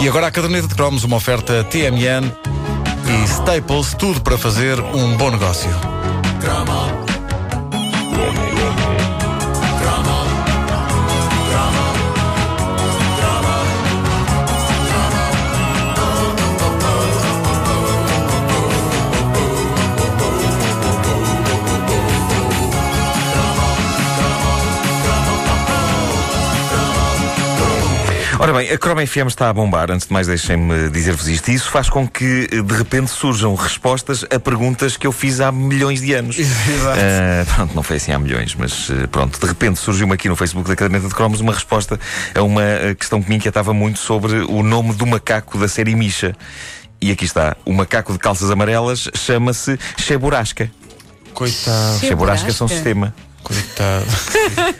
E agora a caderneta de cromos, uma oferta TMN e Staples, tudo para fazer um bom negócio. Ora bem, a Chrome FM está a bombar. Antes de mais, deixem-me dizer-vos isto. E isso faz com que, de repente, surjam respostas a perguntas que eu fiz há milhões de anos. Exato. Uh, pronto, não foi assim há milhões, mas uh, pronto. De repente surgiu-me aqui no Facebook da Caderneta de Cromos uma resposta a uma questão que me inquietava muito sobre o nome do macaco da série Misha. E aqui está. O macaco de calças amarelas chama-se Cheburasca. Coitado, Cheburasca são sistema. Coitado.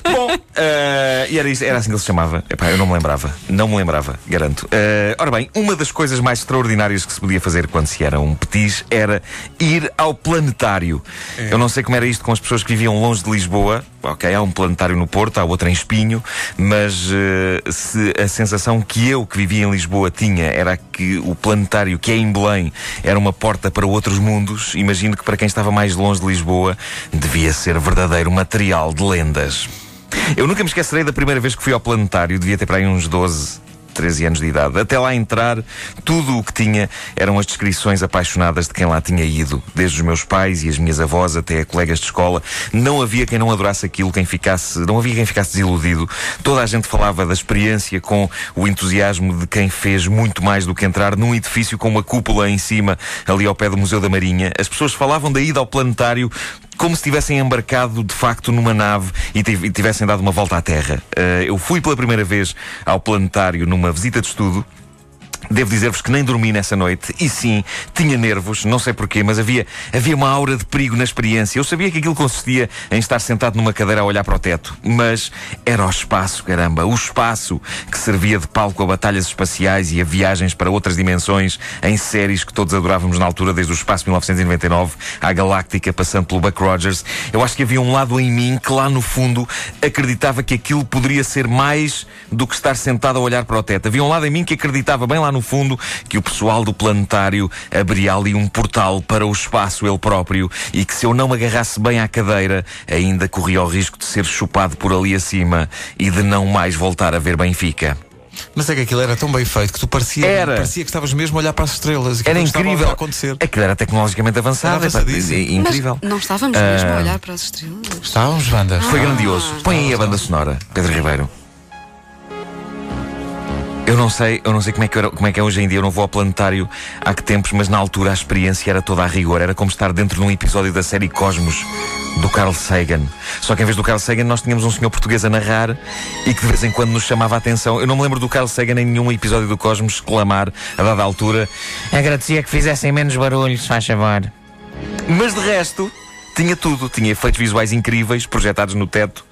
Bom, eh, e era, isso- era assim que ele se chamava. Epá, eu não me lembrava. Não me lembrava, garanto. Eh, ora bem, uma das coisas mais extraordinárias que se podia fazer quando se era um petis era ir ao planetário. Eu não sei como era isto com as pessoas que viviam longe de Lisboa. Ok, há um planetário no Porto, há outro em Espinho, mas eh, se a sensação que eu, que vivia em Lisboa, tinha era que o planetário que é em Belém era uma porta para outros mundos, imagino que para quem estava mais longe de Lisboa devia ser verdadeiro material de lendas. Eu nunca me esquecerei da primeira vez que fui ao planetário, devia ter para aí uns 12, 13 anos de idade. Até lá entrar, tudo o que tinha eram as descrições apaixonadas de quem lá tinha ido, desde os meus pais e as minhas avós até colegas de escola. Não havia quem não adorasse aquilo, quem ficasse, não havia quem ficasse desiludido. Toda a gente falava da experiência com o entusiasmo de quem fez muito mais do que entrar num edifício com uma cúpula em cima, ali ao pé do Museu da Marinha. As pessoas falavam da ida ao planetário como se tivessem embarcado de facto numa nave e tiv- tivessem dado uma volta à Terra. Eh, eu fui pela primeira vez ao planetário numa visita de estudo. Devo dizer-vos que nem dormi nessa noite. E sim, tinha nervos, não sei porquê, mas havia, havia uma aura de perigo na experiência. Eu sabia que aquilo consistia em estar sentado numa cadeira a olhar para o teto. Mas era o espaço, caramba. O espaço que servia de palco a batalhas espaciais e a viagens para outras dimensões em séries que todos adorávamos na altura, desde o Espaço 1999 à Galáctica, passando pelo Buck Rogers. Eu acho que havia um lado em mim que lá no fundo acreditava que aquilo poderia ser mais do que estar sentado a olhar para o teto. Havia um lado em mim que acreditava bem lá no fundo que o pessoal do planetário abriria ali um portal para o espaço ele próprio e que se eu não me agarrasse bem à cadeira, ainda corria o risco de ser chupado por ali acima e de não mais voltar a ver Benfica. Mas é que aquilo era tão bem feito que tu parecia, Era. parecia que estavas mesmo a olhar para as estrelas. e que Era incrível. a acontecer. Aquilo era tecnologicamente avançado. Era avançadíssimo. é- é incrível. Mas não estávamos mesmo a olhar para as estrelas. Estávamos, Wanda. Foi grandioso. Põe aí a banda sonora, Pedro Ribeiro. Eu não sei, eu não sei como é, que era- como é que é hoje em dia, eu não vou ao planetário há que tempos, mas na altura a experiência era toda a rigor, era como estar dentro de um episódio da série Cosmos do Carl Sagan. Só que em vez do Carl Sagan nós tínhamos um senhor português a narrar e que de vez em quando nos chamava a atenção. Eu não me lembro do Carl Sagan em nenhum episódio do Cosmos exclamar a dada altura agradecia que fizessem menos barulho, se faz favor. Mas de resto, tinha tudo. Tinha efeitos visuais incríveis, projetados no teto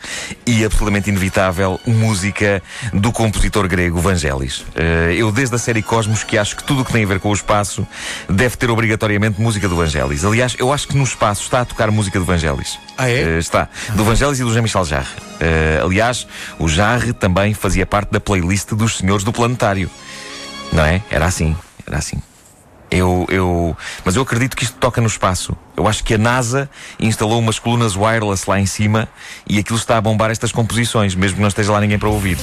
e, absolutamente inevitável, música do compositor grego Vangelis. Eh, eu, desde a série Cosmos, que acho que tudo o que tem a ver com o espaço deve ter obrigatoriamente música do Vangelis. Aliás, eu acho que no espaço está a tocar música do Vangelis. Ah, é? Eh, está. Do Vangelis e do Jean-Michel Jarre. Eh, aliás, o Jarre também fazia parte da playlist dos Senhores do Planetário. Não é? Era assim. Era assim. Eu, eu, mas eu acredito que isto toca no espaço. Eu acho que a NASA instalou umas colunas wireless lá em cima e aquilo está a bombar estas composições, mesmo que não esteja lá ninguém para ouvir.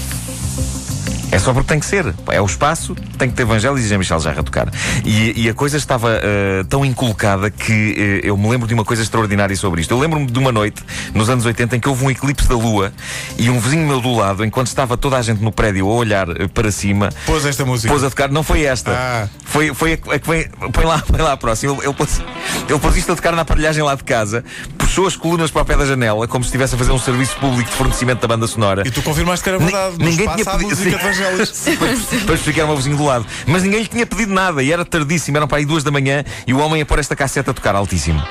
É só porque tem que ser. É o espaço, tem que ter Evangelis e Jean-Michel Jarre a tocar. E, e a coisa estava eh, tão inculcada que eh, eu me lembro de uma coisa extraordinária sobre isto. Eu lembro-me de uma noite, nos anos 80, em que houve um eclipse da Lua e um vizinho meu do lado, enquanto estava toda a gente no prédio a olhar eh, para cima, Pôs esta música. pôs a tocar. Não foi esta. Ah. Foi, foi a, a que vem. Põe lá, põe lá a próxima. Ele, ele, pôs, ele pôs isto a tocar na aparelhagem lá de casa, puxou as colunas para o pé da janela, como se estivesse a fazer um serviço público de fornecimento da banda sonora. E tu confirmaste que era verdade. Ni- ninguém tinha pedido- música Sim. de Vangelis. Sim, para, para explicar ao vizinho do lado. Mas ninguém lhe tinha pedido nada e era tardíssimo, eram para aí duas da manhã e o homem ia pôr esta casseta a tocar altíssimo.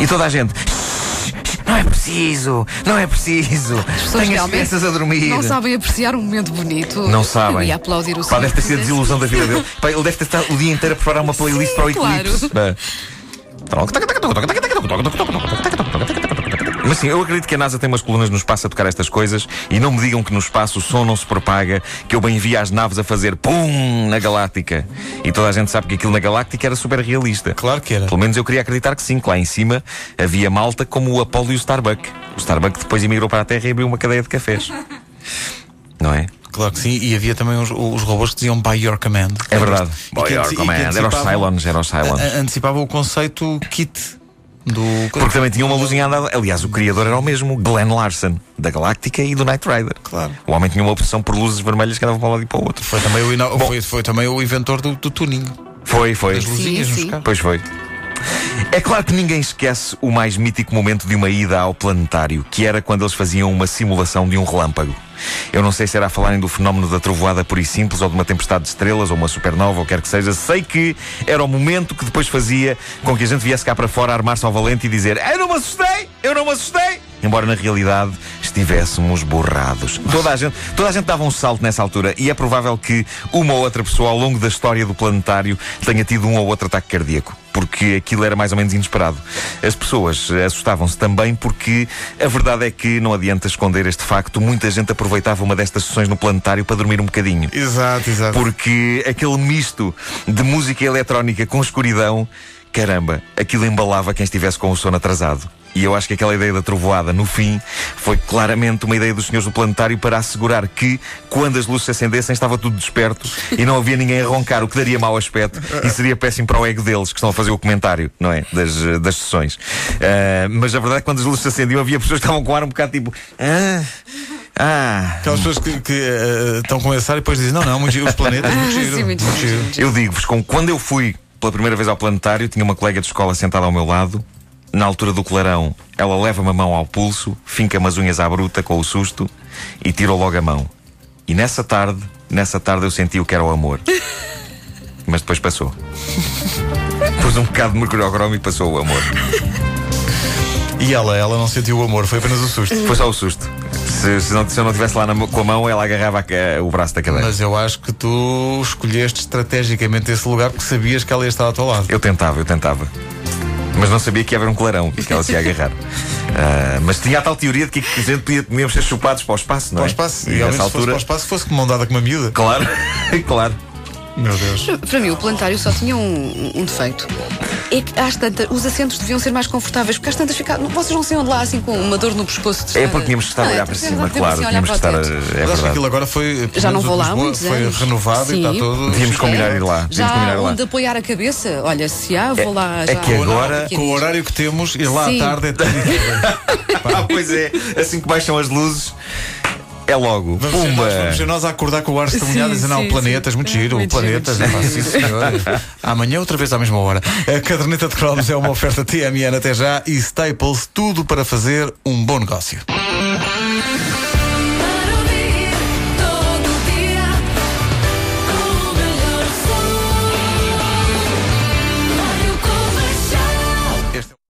E toda a gente. "Shh, Não é preciso, não é preciso. As pessoas Tenho as realmente crianças a dormir. Não sabem apreciar um momento bonito. Não sabem. E aplaudir o Pá, deve ter sido a desilusão da vida dele. Pá, ele deve ter estado o dia inteiro a preparar uma playlist para o claro. eclipse. Pá. Mas sim, eu acredito que a NASA tem umas colunas no espaço a tocar estas coisas e não me digam que no espaço o som não se propaga, que eu bem via as naves a fazer pum na Galáctica. E toda a gente sabe que aquilo na Galáctica era super realista. Claro que era. Pelo menos eu queria acreditar que sim, que lá em cima havia malta como o Apollo e o Starbuck. O Starbuck depois emigrou para a Terra e abriu uma cadeia de cafés. Não é? Claro que sim, e havia também os, os robôs que diziam by your command. É verdade. E By que your command. Era os Cylons, era os Cylons. Antecipava o conceito kit do. Porque também tinha uma luzinha andada. Aliás, o criador era o mesmo, Glenn Larson, da Galáctica e do Knight Rider. Claro. O homem tinha uma opção por luzes vermelhas que andavam para um lado e para o outro. Foi também o, ino- Bom. foi, foi também o inventor do, do tuning. Foi, foi. Das luzinhas Sim, nos sim. carros. Pois foi. É claro que ninguém esquece o mais mítico momento de uma ida ao planetário, que era quando eles faziam uma simulação de um relâmpago. Eu não sei se era a falarem do fenómeno da trovoada pura e simples, ou de uma tempestade de estrelas, ou uma supernova, ou quer que seja. Sei que era o momento que depois fazia com que a gente viesse cá para fora, armar-se ao valente e dizer: Eu não me assustei! Eu não me assustei! Embora na realidade estivéssemos borrados. Toda a, gente, toda a gente dava um salto nessa altura e é provável que uma ou outra pessoa ao longo da história do planetário tenha tido um ou outro ataque cardíaco. Porque aquilo era mais ou menos inesperado. As pessoas assustavam-se também porque a verdade é que não adianta esconder este facto. Muita gente aproveitava uma destas sessões no planetário para dormir um bocadinho. Exato, exato. Porque aquele misto de música eletrónica com escuridão, caramba, aquilo embalava quem estivesse com o sono atrasado. E eu acho que aquela ideia da trovoada, no fim, foi claramente uma ideia dos senhores do planetário para assegurar que, quando as luzes se acendessem, estava tudo desperto e não havia ninguém a roncar, o que daria mau aspecto e seria péssimo para o ego deles, que estão a fazer o comentário, não é? Das, das sessões. Ah, mas a verdade é que quando as luzes se acendiam, havia pessoas que estavam com o ar um bocado tipo. Ah, ah. Aquelas pessoas que, que, eh, estão com esse ar e depois dizem: Não, não, muito giro, os planetas, muito giro. Sim, muito muito giro. Eu digo-vos, quando eu fui pela primeira vez ao planetário, tinha uma colega de escola sentada ao meu lado. Na altura do clarão, ela leva-me a mão ao pulso, finca-me as unhas à bruta com o susto e tirou logo a mão. E nessa tarde, nessa tarde eu senti o que era o amor. Mas depois passou. Pus um bocado de mercuriocromo e passou o amor. E ela, ela não sentiu o amor, foi apenas o susto. Foi só o susto. Se, se não, se eu não estivesse lá na com a mão, ela agarrava a o braço da cadeira. Mas eu acho que tu escolheste estrategicamente esse lugar porque sabias que ela ia estar ao teu lado. Eu tentava, eu tentava. Mas não sabia que ia haver um clarão que ela se ia agarrar. Ah, mas tinha a tal teoria de que a gente podia, podíamos ser chupados para o espaço, não Para o é? espaço. E, E, ao menos fosse altura. para o espaço, fosse com mão dada com uma miúda. Claro, claro. Meu Deus. Para mim, o planetário só tinha um, um defeito. É que às tantas, os assentos deviam ser mais confortáveis, porque às tantas ficavam. Vocês não saiam de lá assim com uma dor no pescoço de É porque tínhamos que estar a Não, é olhar para cima, claro. assim a Tínhamos que estar. a-. É Mas acho que verdade. aquilo agora foi. Já não vou lá há Lisboa, muitos Foi anos. renovado e Sim. está todo. Devíamos combinar ir lá. Já combinar ir lá. onde apoiar a cabeça? Olha, se há, vou lá. é já. que agora- Com o horário que temos, ir lá Sim. à tarde é diferente. Ah, pois é, assim que baixam as luzes, é logo. Vamos ser, Pumba! nós, vamos ser nós a acordar com o ar estremunhado e dizer: Não, sim, planetas, sim. muito giro, Muito planetas. giro, Epá, sim, senhor. Amanhã, outra vez à mesma hora. A caderneta de cromos é uma oferta TMN até já e Staples, tudo para fazer um bom negócio.